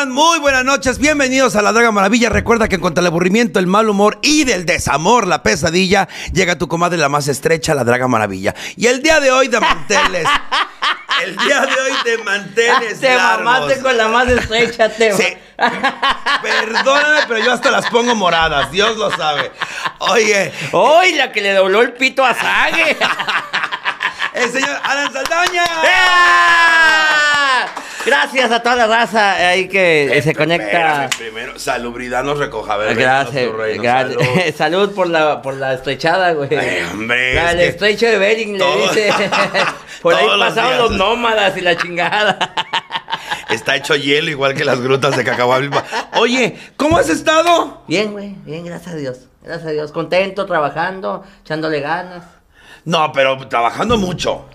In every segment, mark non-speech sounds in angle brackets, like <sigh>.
están? Muy buenas noches, bienvenidos a La Draga Maravilla. Recuerda que contra el aburrimiento, el mal humor y del desamor, la pesadilla, llega tu comadre la más estrecha, La Draga Maravilla. Y el día de hoy de manteles, <laughs> el día de hoy de manteles Te largos. mamaste con la más estrecha, te Sí. Perdóname, pero yo hasta las pongo moradas, Dios lo sabe. Oye, ¡Uy, la que le dobló el pito a Sage! <laughs> el señor Alan Saldaña. ¡Ah! Gracias a toda la raza ahí que se conecta. Primero, salubridad nos recoja. A ver, Gracias, reino, gracias. salud. <laughs> Salud. por la por la estrechada, güey. Ay, hombre, La- el estrecho de Bering le dice. <laughs> por ahí los pasaban los nómadas y la chingada. Está hecho hielo igual que las grutas de Cacahualpa. Oye, ¿cómo has estado? Bien, güey, bien, gracias a Dios. Gracias a Dios. Contento, trabajando, echándole ganas. No, pero trabajando mucho.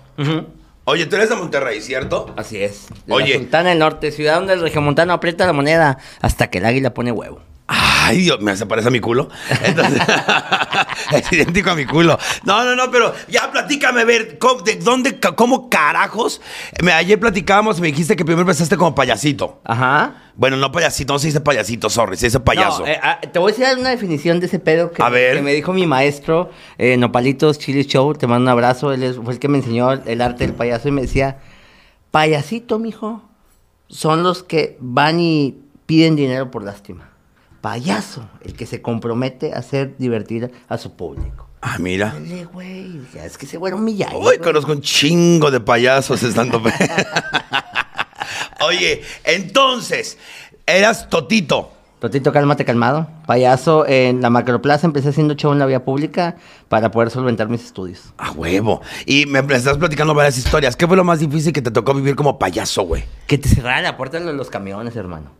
Oye, tú eres de Monterrey, ¿cierto? Así es. De Oye. La Sultana del Norte, ciudad donde el regiomontano aprieta la moneda hasta que el águila pone huevo. Ay, Dios, me hace parece a mi culo. Entonces, <laughs> <laughs> es idéntico a mi culo. No, no, no, pero ya platícame, a ver, ¿cómo, de dónde, cómo carajos? Me, ayer platicábamos me dijiste que primero empezaste como payasito. Ajá. Bueno, no payasito, no se dice payasito, sorry, se dice payaso. No, eh, ah, te voy a decir una definición de ese pedo que, A ver. que me dijo mi maestro, eh, Nopalitos Chili Show. Te mando un abrazo. Él es- fue el que me enseñó el arte del payaso y me decía: Payasito, mijo, son los que van y piden dinero por lástima. Payaso, el que se compromete a hacer divertir a su público. ah, mira. Dale, güey, ya es que se fueron millar. Uy, conozco un chingo de payasos estando. <laughs> Oye, entonces, eras Totito. Totito, cálmate, calmado. Payaso, en la macroplaza empecé haciendo show en la vía pública para poder solventar mis estudios. A huevo. Y me, me estás platicando varias historias. ¿Qué fue lo más difícil que te tocó vivir como payaso, güey? Que te cerrara la puerta de los camiones, hermano.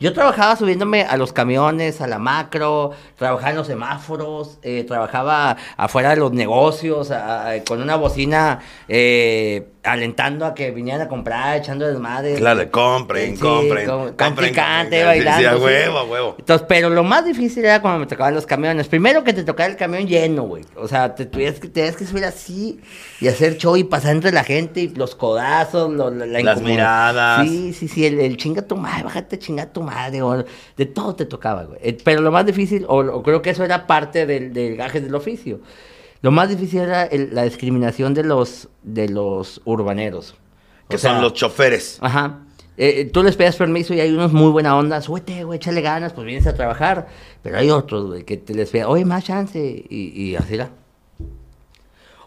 Yo trabajaba subiéndome a los camiones, a la macro, trabajaba en los semáforos, eh, trabajaba afuera de los negocios, con una bocina eh, alentando a que vinieran a comprar, echando desmadre. Claro, compren, Sí, compren, com- compren, cante bailando. Sí, a huevo, a huevo. Entonces, pero lo más difícil era cuando me tocaban los camiones. Primero que te tocaba el camión lleno, güey. O sea, te tuvieras que, tenías que subir así y hacer show y pasar entre la gente y los codazos, lo- la, la Las miradas. Sí, sí, sí, el, el chinga tu madre, bájate chinga tu madre, o de todo te tocaba, güey. Eh, Pero lo más difícil, o, o creo que eso era parte del, del gaje del oficio. Lo más difícil era el- la discriminación de los, de los urbaneros. Que O sea, son los choferes. Ajá. Eh, eh, tú les pidas permiso y hay unos muy buena onda, súbete, güey, échale ganas, pues vienes a trabajar. Pero hay otros, güey, que te les pida, oye, más chance, y, y así era.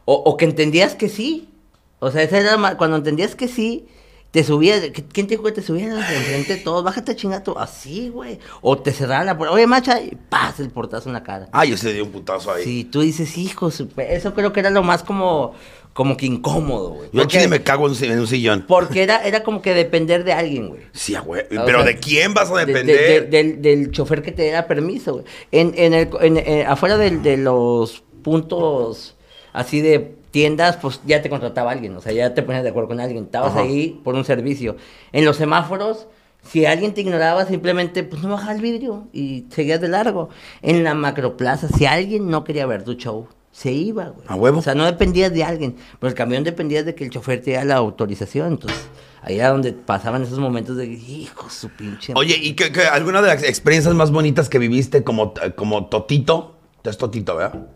O, o que entendías que sí. O sea, esa era cuando entendías que sí, te subías, ¿qui- ¿quién te dijo que te subías de enfrente de todos? Bájate chingato, así, güey. O te cerraban la puerta, oye, macha, y paz, el portazo en la cara. Ay, yo se le di un putazo ahí. Sí, tú dices, hijo, su pe-". eso creo que era lo más como, como que incómodo, güey. Yo chile me cago en un sillón. porque era, era como que depender de alguien, güey. Sí, güey. O Pero sea, ¿de quién vas a de- de- depender? de- del, del chofer que te diera permiso, güey. En, en el, en- eh, afuera del- de, los puntos así de tiendas, pues ya te contrataba alguien, o sea, ya te ponías de acuerdo con alguien. Estabas Ajá. ahí por un servicio. En los semáforos, si alguien te ignoraba, simplemente, pues no bajaba el vidrio y seguías de largo. En la macroplaza, si alguien no quería ver tu show, se iba, güey. ¿A huevo? O sea, no dependías de alguien, pero el camión dependía de que el chofer te diera la autorización, entonces... Ahí era donde pasaban esos momentos de, hijo, su pinche... Oye, ¿y qué- alguna de las experiencias más bonitas que viviste como, como Totito? Tú es Totito, ¿verdad?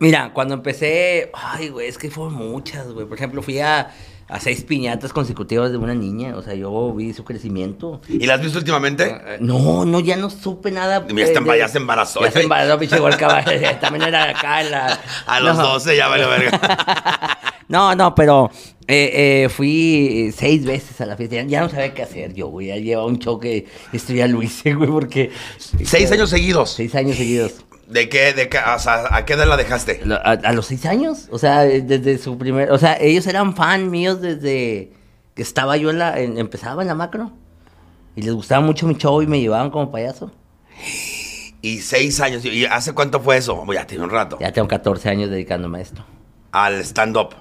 Mira, cuando empecé, ay, güey, es que fueron muchas, güey. Por ejemplo, fui a, a seis piñatas consecutivas de una niña, o sea, yo vi su crecimiento. ¿Y las has visto últimamente? Eh, No, no, ya no supe nada. Eh, de- ya se embarazó, Ya se eh. embarazó, pinche caballo. <laughs> <laughs> También era acá en la... A los No. 12 ya vale verga. <laughs> No, no, pero eh, eh, fui seis veces a la fiesta. Ya, ya no sabía qué hacer yo, güey. Ya llevaba un choque. Esto ya lo hice, güey, porque... Seis años seguidos. Seis años seguidos. ¿De qué, de qué, o sea, a qué edad la dejaste? A, a los seis años, o sea, desde su primer, o sea, ellos eran fan míos desde que estaba yo en la, en- empezaba en la macro y les gustaba mucho mi show y me llevaban como payaso. Y seis años. ¿Y hace cuánto fue eso? Ya tiene un rato. Ya tengo 14 años dedicándome a esto, Al stand-up.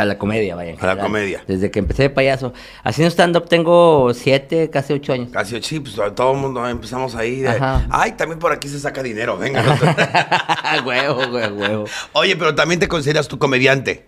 A la comedia, vaya. A la comedia. Desde que empecé de payaso. Haciendo stand-up tengo 7, casi 8 años. Casi, sí, pues todo el mundo empezamos ahí. De. Ay, también por aquí se saca dinero, venga. <laughs> huevo, güey, huevo. Oye, pero también te consideras tu comediante.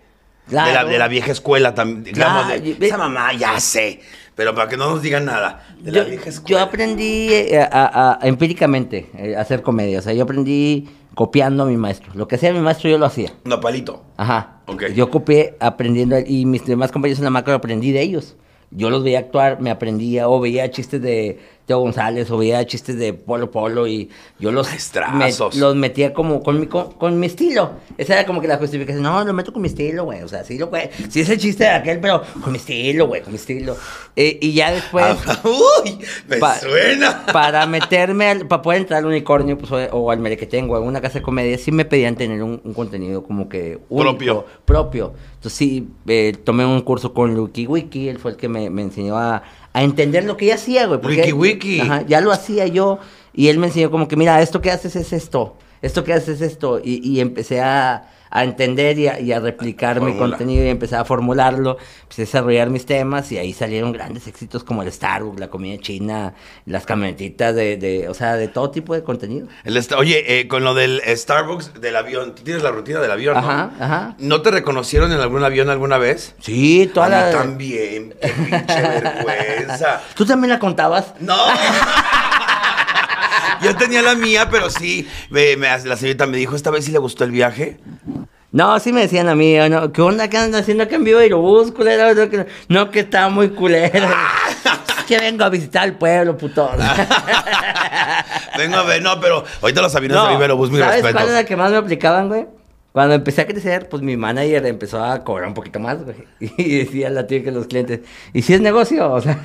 la, Claro. de la vieja escuela también. Digamos, Claro, de- y ve- esa mamá, ya sé. Pero para que no nos digan nada. De la Yo, vieja yo escuela. aprendí eh, a- a- empíricamente eh, a hacer comedia. O sea, yo aprendí copiando a mi maestro. Lo que hacía mi maestro yo lo hacía. Nopalito. Ajá. Ok. Yo copié aprendiendo y mis demás compañeros en la macro aprendí de ellos. Yo los veía actuar, me aprendía o veía chistes de Teo González o veía chistes de Polo Polo y yo los, me- los metía como con mi, con, con mi estilo. Esa era como que la justificación. No, lo meto con mi estilo, güey. O sea, sí, lo, güey. Sí es el chiste de aquel, pero con mi estilo, güey, con mi estilo. Eh, y ya después... Ah, <laughs> Uy, me Pa- suena. <laughs> Para meterme, al- para poder entrar al unicornio pues, o, o al merequetengo, a una casa de comedia, sí me pedían tener un, un contenido como que único, Propio. propio. Entonces sí, eh, tomé un curso con Lucky Wiki, él fue el que me, me enseñó a, a entender lo que yo hacía, güey. porque- Wiki Wiki. Ajá, ya lo hacía yo y él me enseñó como que, mira, esto que haces es esto, esto que haces es esto. Y, y empecé a, a entender y a, y a replicar mi contenido y empecé a formularlo, empecé a desarrollar mis temas y ahí salieron grandes éxitos como el Starbucks, la comida china, las camionetitas de, de o sea, de todo tipo de contenido. El Oye, eh, con lo del Starbucks del avión, tú tienes la rutina del avión, ¿no? Ajá, ajá. ¿No te reconocieron en algún avión alguna vez? Sí, toda A mí la... también, qué pinche <laughs> vergüenza. ¿Tú también la contabas? No. <laughs> Yo tenía la mía, pero sí, me- me- la señorita me dijo, esta vez sí le gustó el viaje. No, sí me decían a mí, ¿no? ¿qué onda que andan haciendo acá en vivo y lo busco, culero? No, que, no, que está muy culero. <laughs> Que vengo a visitar el pueblo, puto. <laughs> Vengo a ver, no, pero ahorita los aviones No, de Viverobús, mis ¿Sabes respetos. cuál es la que más me aplicaban, güey? Cuando empecé a crecer, pues mi manager empezó a cobrar un poquito más, güey. <laughs> Y decía la tía que los clientes, ¿y si es negocio? O sea,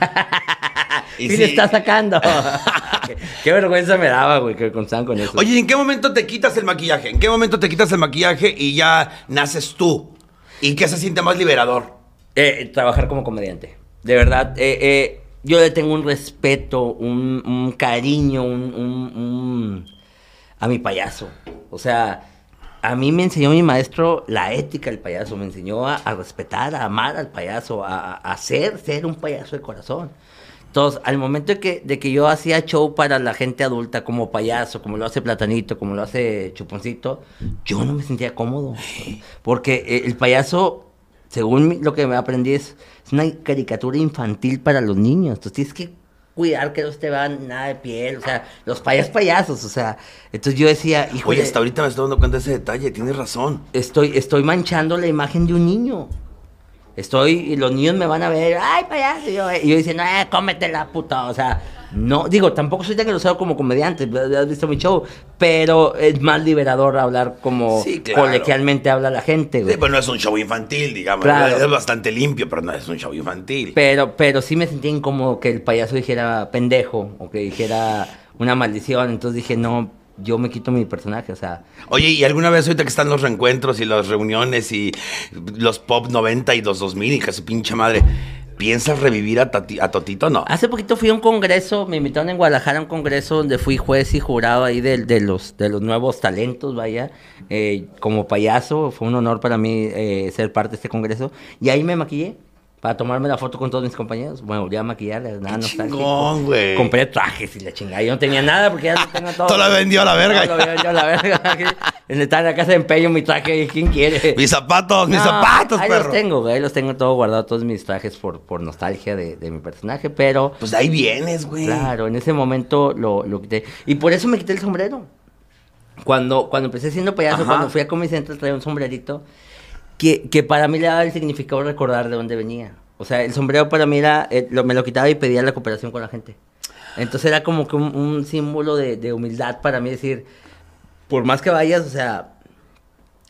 Y ¿y sí. le está sacando? <laughs> qué, qué vergüenza me daba, güey, que contaban con eso. Oye, ¿y ¿en qué momento te quitas el maquillaje? ¿En qué momento te quitas el maquillaje y ya naces tú? ¿Y qué se siente más liberador? Eh, trabajar como comediante. De verdad, eh, eh, yo le tengo un respeto, un, un cariño, un, un- un- a mi payaso. O sea, a mí me enseñó mi maestro la ética del payaso, me enseñó a, a respetar, a amar al payaso, a, a ser, ser un payaso de corazón. Entonces, al momento de que, de que yo hacía show para la gente adulta como payaso, como lo hace Platanito, como lo hace Chuponcito, yo no me sentía cómodo. Porque eh, el payaso, según lo que me aprendí, es, es una caricatura infantil para los niños. Entonces tienes que cuidar que no te vean nada de piel, o sea, los payas payasos, o sea. Entonces yo decía, hijo, Oye, hasta ahorita me estoy dando cuenta de ese detalle, tienes razón. estoy, estoy manchando la imagen de un niño. Estoy, y los niños me van a ver, ay, payaso. Y yo, y yo diciendo, eh, cómetela, puta. O sea, no, digo, tampoco soy tan grosero como comediante, has visto mi show, pero es más liberador hablar como Sí, claro. colegialmente habla la gente, güey. Sí, pues no es un show infantil, digamos. Claro. Es bastante limpio, pero no es un show infantil. Pero, pero sí me sentía incómodo que el payaso dijera pendejo o que dijera una maldición. Entonces dije, no, yo me quito mi personaje, o sea. Oye, ¿y alguna vez ahorita que están los reencuentros y las reuniones y los pop 90 y los 2000 y que su pinche madre, ¿piensas revivir a, Tati- a Totito? No. Hace poquito fui a un congreso, me invitaron en Guadalajara a un congreso donde fui juez y jurado ahí de, de los, de los nuevos talentos, vaya, eh, como payaso, fue un honor para mí eh, ser parte de este congreso. Y ahí me maquillé para tomarme la foto con todos mis compañeros. Bueno, volví a maquillar, nada nostálgico. chingón, güey. Compré trajes y la chingada. Yo no tenía nada porque ya lo tengo <laughs> todo. Todo lo vendió a la verga. Todo lo vendió a la verga. En la casa de empeño mi traje, ¿quién quiere? Mis zapatos, mis No, zapatos, ahí perro. los tengo, güey, ahí los tengo todo guardado, todos mis trajes por, por nostalgia de, de mi personaje, pero Pues de ahí vienes, güey. claro, en ese momento lo, lo quité. Y por eso me quité el sombrero. Cuando, cuando empecé siendo payaso, Ajá. cuando fui a Comedy Central traía un sombrerito que, que para mí le daba el significado recordar de dónde venía. O sea, el sombrero para mí era, eh, lo- me lo quitaba y pedía la cooperación con la gente. Entonces era como que un, un símbolo de, de humildad para mí decir, por más que vayas, o sea,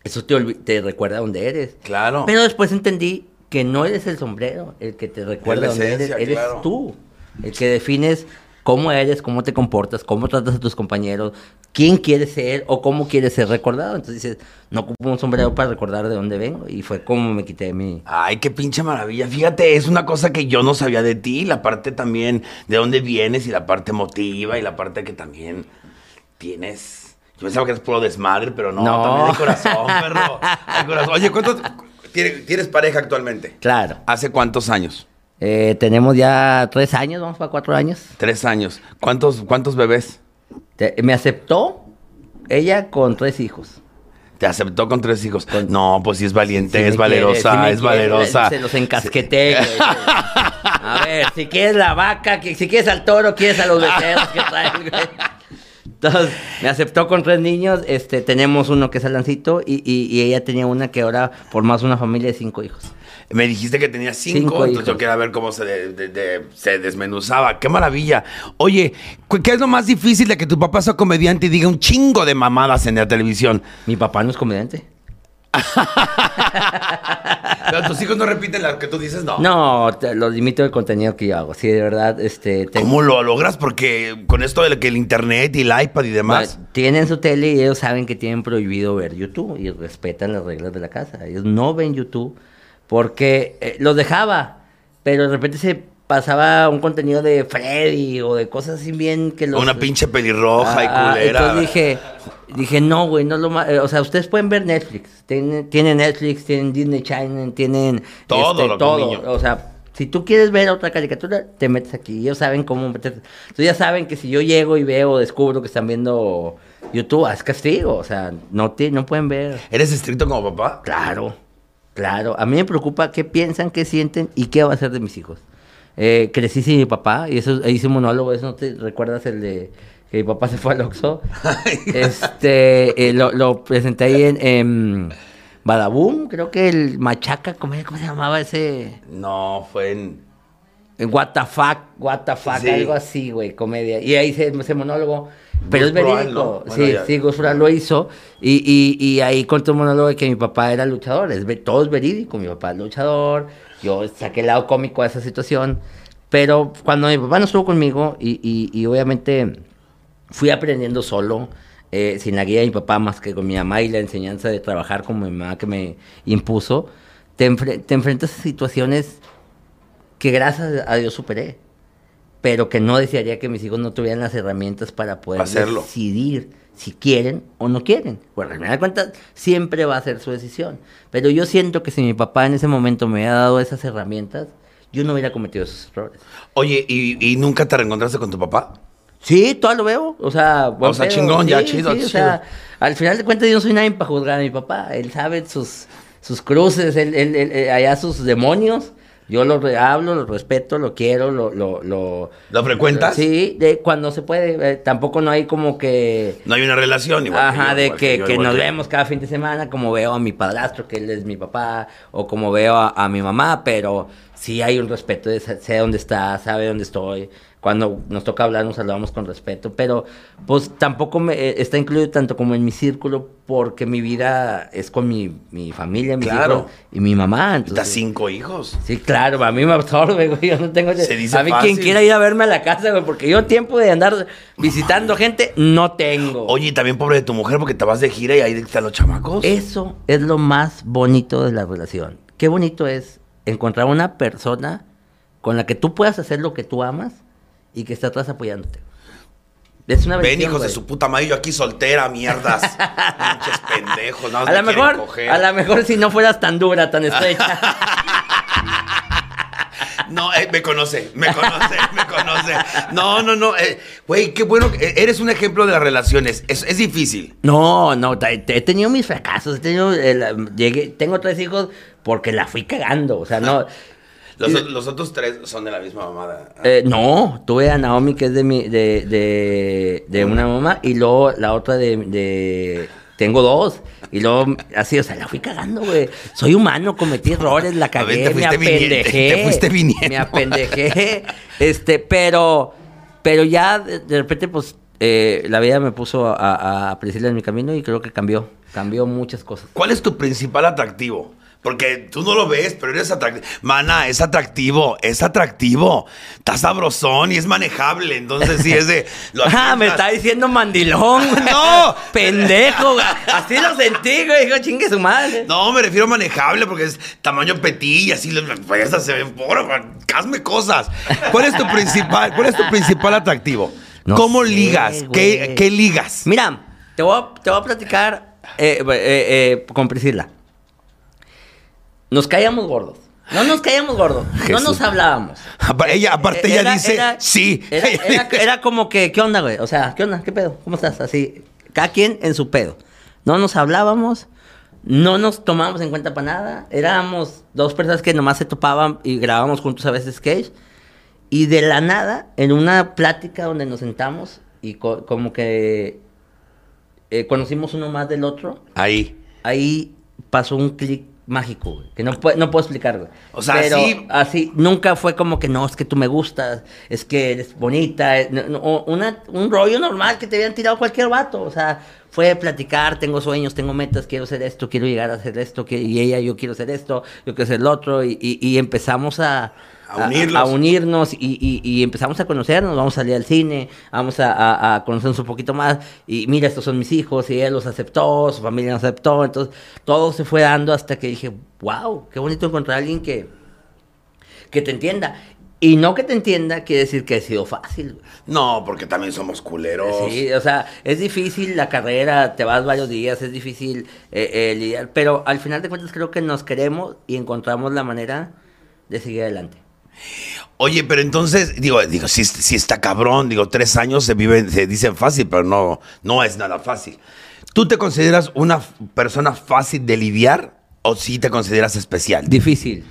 eso te, te recuerda dónde eres. Claro. Pero después entendí que no eres el sombrero el que te recuerda dónde eres, esencia, eres claro. tú. El que defines cómo eres, cómo te comportas, cómo tratas a tus compañeros, quién quieres ser o cómo quieres ser recordado. Entonces dices, no ocupo un sombrero para recordar de dónde vengo. Y fue como me quité mi... Ay, qué pinche maravilla. Fíjate, es una cosa que yo no sabía de ti. La parte también de dónde vienes y la parte emotiva y la parte que también tienes. Yo pensaba que eres puro desmadre, pero no, No. también de corazón, perro. <laughs> De corazón. Oye, ¿cuánto tienes, tienes pareja actualmente? Claro. ¿Hace cuántos años? Eh, tenemos ya tres años, vamos para cuatro años. Tres años. ¿Cuántos, cuántos bebés? Te- me aceptó ella con tres hijos. Te aceptó con tres hijos. No, pues sí es valiente, es valerosa, quiere, es quiere, valerosa. Se los encasqueté. güey. A ver, si quieres la vaca, si quieres al toro, quieres a los becerros que traen, güey. Entonces, me aceptó con tres niños. Este, tenemos uno que es Alancito y, y- y ella tenía una que ahora formamos una familia de cinco hijos. Me dijiste que tenía cinco, Cinco entonces hijos. yo quería ver cómo se, de- de- de- se desmenuzaba. ¡Qué maravilla! Oye, ¿qué es lo más difícil de que tu papá sea comediante y diga un chingo de mamadas en la televisión? Mi papá no es comediante. <laughs> Pero tus hijos no repiten lo que tú dices, no. No, te- lo limito del contenido que yo hago. Sí, de verdad, este... tengo- ¿Cómo lo logras? Porque con esto de que el internet y el iPad y demás. Bueno, Tienen su tele y ellos saben que tienen prohibido ver YouTube y respetan las reglas de la casa. Ellos no ven YouTube porque eh, los dejaba, pero de repente se pasaba un contenido de Freddy o de cosas así bien que los... Una pinche pelirroja y Ah, culera. Entonces dije, dije, no, güey, no lo ma- eh, O sea, ustedes pueden ver Netflix. Tienen, tienen Netflix, tienen Disney Channel, tienen... Todo este, lo que un niño- O sea, si tú quieres ver otra caricatura, te metes aquí. Ellos saben cómo meterte. Entonces ya saben que si yo llego y veo, descubro que están viendo YouTube, es castigo. O sea, no, te, no pueden ver. ¿Eres estricto como papá? Claro, claro. A mí me preocupa qué piensan, qué sienten y qué va a hacer de mis hijos. Eh, crecí sin mi papá y eso hice un monólogo. ¿Eso no te recuerdas el de que mi papá <laughs> se fue al Oxxo? este, eh, lo, lo presenté ahí en, en Badaboom, creo que el Machaca, ¿cómo, cómo se llamaba ese? No, fue en. En What the fuck, what the fuck, Sí. algo así, güey, comedia. Y ahí se ese monólogo. Pero Gus es verídico. ¿no? Bueno, sí, ya. sí, Gus lo hizo. Y, y, y ahí contó un monólogo de que mi papá era luchador. Es, todo es verídico. Mi papá es luchador. Yo saqué el lado cómico a esa situación. Pero cuando mi papá no estuvo conmigo y, y, y obviamente fui aprendiendo solo, eh, sin la guía de mi papá más que con mi mamá y la enseñanza de trabajar como mi mamá que me impuso, te, enfre- te enfrentas a situaciones que gracias a Dios superé, pero que no desearía que mis hijos no tuvieran las herramientas para poder Hacerlo. decidir si quieren o no quieren. Bueno, al final de cuentas, siempre va a ser su decisión. Pero yo siento que si mi papá en ese momento me hubiera dado esas herramientas, yo no hubiera cometido esos errores. Oye, ¿y, y nunca te reencontraste con tu papá? Sí, todo lo veo. O sea, buen O sea, pedo. chingón, ya, Sí, chido, sí, chido. O sea, al final de cuentas yo no soy nadie para juzgar a mi papá. Él sabe sus, sus cruces, él, él- él- eh, allá sus demonios. Yo lo hablo, lo respeto, lo quiero, lo... ¿Lo, lo, ¿Lo frecuentas? Sí, de, cuando se puede. eh, tampoco no hay como que... No hay una relación igual. que Ajá, yo, de igual que, que nos vemos cada fin de semana, como veo a mi padrastro, que él es mi papá, o como veo a, a mi mamá, pero sí hay un respeto, de, sé dónde está, sabe dónde estoy. Cuando nos toca hablar, nos saludamos con respeto, pero pues tampoco me, eh, está incluido tanto como en mi círculo, porque mi vida es con mi, mi familia, mis Claro. hijos y mi mamá. Estás Entonces, cinco hijos. Sí, claro, a mí me absorbe, güey. Yo no tengo. Se dice a mí fácil. quien quiera ir a verme a la casa, güey, porque yo tiempo de andar visitando gente no tengo. Oye, y también pobre de tu mujer porque te vas de gira y ahí están los chamacos. Eso es lo más bonito de la relación. Qué bonito es encontrar una persona con la que tú puedas hacer lo que tú amas y que esté atrás apoyándote. Es una Ven, bendición, hijos de su puta madre, yo aquí soltera, mierdas. <laughs> Pinches pendejos, nada más A lo mejor, coger. a lo mejor si no fueras tan dura, tan estrecha. <laughs> No, eh, me conoce, me conoce, me conoce. No, no, no. eh, Güey, qué bueno. eh, Eres un ejemplo de las relaciones. Es, es difícil. No, no, te- te- he tenido mis fracasos, he tenido, la- llegué, tengo tres hijos porque la fui cagando, o sea, no, Los, otros tres son de la misma mamada. eh, no, tuve a Naomi que es de mi, de, de, de una mamá y luego la otra de, tengo dos y luego así, o sea, la fui cagando, güey, soy humano, cometí errores, la ver, cagué, te me viniendo, apendejé, te fuiste viniendo. me apendejé, este, pero, pero ya de, de repente, pues, eh, la vida me puso a, a, en mi camino y creo que cambió, cambió muchas cosas. ¿Cuál es tu principal atractivo? Porque tú no lo ves, pero eres atractivo. Mana, es atractivo, es atractivo. Está sabrosón y es manejable. Entonces, sí, es de. <laughs> lo Ah, me está diciendo mandilón. güey. <laughs> No. <laughs> Pendejo, güey. Así lo sentí, güey. Dijo, chingue su madre. No, me refiero a manejable porque es tamaño petit y así pues, se por hazme cosas. ¿Cuál es tu principal, cuál es tu principal atractivo? No ¿Cómo sé, ligas? ¿Qué, qué ligas? Mira, te voy a, te voy a platicar eh, eh, eh, con Priscila. Nos caíamos gordos. No nos caíamos gordos. No nos hablábamos. Ella- aparte ella dice, sí. Era, <laughs> era- era como que, ¿qué onda, güey? O sea, ¿qué onda? ¿Qué pedo? ¿Cómo estás? Así, cada quien en su pedo. No nos hablábamos, No nos tomábamos en cuenta para nada. Éramos dos personas que nomás se topaban y grabábamos juntos a veces sketch. Y de la nada, en una plática donde nos sentamos y co- como que eh, conocimos uno más del otro, Ahí. ahí pasó un clic mágico, güey, que no, puedo- no puedo explicarlo. O sea, Pero así- así, nunca fue como que no, es que tú me gustas, es que eres bonita, eh, no, una- un rollo normal que te habían tirado cualquier vato, o sea, fue platicar, tengo sueños, tengo metas, quiero hacer esto, quiero llegar a hacer esto, que, y ella, yo quiero hacer esto, yo quiero hacer lo otro, y, y- y empezamos a... A unirlos. a unirnos y, y- y empezamos a conocernos, vamos a salir al cine, vamos a, a- conocernos un poquito más y mira, estos son mis hijos y él los aceptó, su familia los aceptó, entonces todo se fue dando hasta que dije, wow, qué bonito encontrar a alguien que, que te entienda. Y no que te entienda quiere decir que ha sido fácil. No, porque también somos culeros. Sí, o sea, es difícil la carrera, te vas varios días, es difícil eh, eh, lidiar, pero al final de cuentas creo que nos queremos y encontramos la manera de seguir adelante. Oye, pero entonces, digo, digo, sí está cabrón, digo, tres años se viven, se dicen fácil, pero no, no es nada fácil. ¿Tú te consideras una persona fácil de lidiar o sí te consideras especial? Difícil.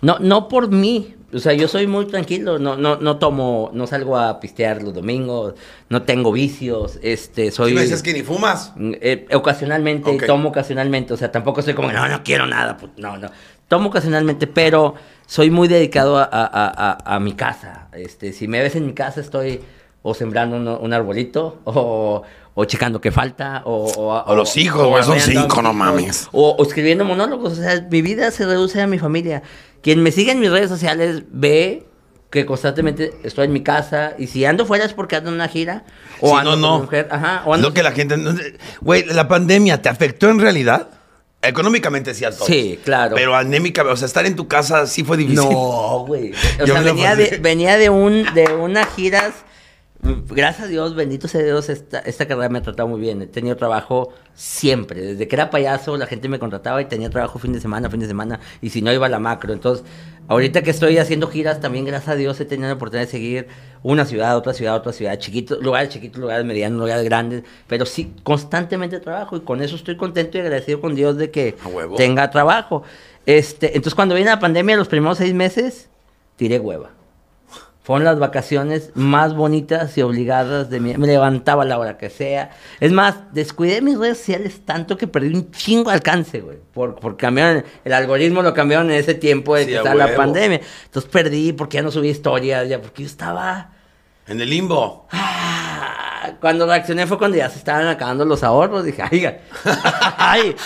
No, no por mí. O sea, yo soy muy tranquilo. No, no, no tomo, no salgo a pistear los domingos. No tengo vicios. Este, soy. ¿Sí me dices que ni fumas? Mm, eh, ocasionalmente, Ok. tomo ocasionalmente. O sea, tampoco soy como, no, no quiero nada. no, no. Tomo ocasionalmente, pero soy muy dedicado a, a- a- a- mi casa. Este, si me ves en mi casa, estoy o sembrando un, un arbolito, o, o checando qué falta, o... O los hijos, güey, son cinco, no mames. O, o escribiendo monólogos. O sea, mi vida se reduce a mi familia. Quien me sigue en mis redes sociales ve que constantemente estoy en mi casa y si ando fuera es porque ando en una gira o Sí, ando no, no. mujer, ajá, o Es ando lo que la gente... Güey, ¿la pandemia te afectó en realidad? Económicamente sí a todos. Sí, claro. Pero anémica, o sea, estar en tu casa sí fue difícil. No, güey. <laughs> O Yo sea, venía de, venía de un de unas giras. Gracias a Dios, bendito sea Dios, esta, esta carrera me ha tratado muy bien. He tenido trabajo siempre. Desde que era payaso, la gente me contrataba y tenía trabajo fin de semana, fin de semana. Y si no, iba a la macro. Entonces, ahorita que estoy haciendo giras, también gracias a Dios he tenido la oportunidad de seguir una ciudad, otra ciudad, otra ciudad. Chiquitos, lugares chiquitos, lugares medianos, lugares grandes. Pero sí, constantemente trabajo. Y con eso estoy contento y agradecido con Dios de que tenga trabajo. Este, entonces, cuando viene la pandemia, los primeros seis meses, tiré hueva. Fueron las vacaciones más bonitas y obligadas de mi... Me levantaba a la hora que sea. Es más, descuidé mis redes sociales tanto que perdí un chingo de alcance, güey. Por, por cambiaron... El algoritmo lo cambiaron en ese tiempo de Sí, que la pandemia. Entonces perdí porque ya no subí historias, ya porque yo estaba... En el limbo. Ah, Cuando reaccioné fue cuando ya se estaban acabando los ahorros. Dije, ay, <laughs> ay,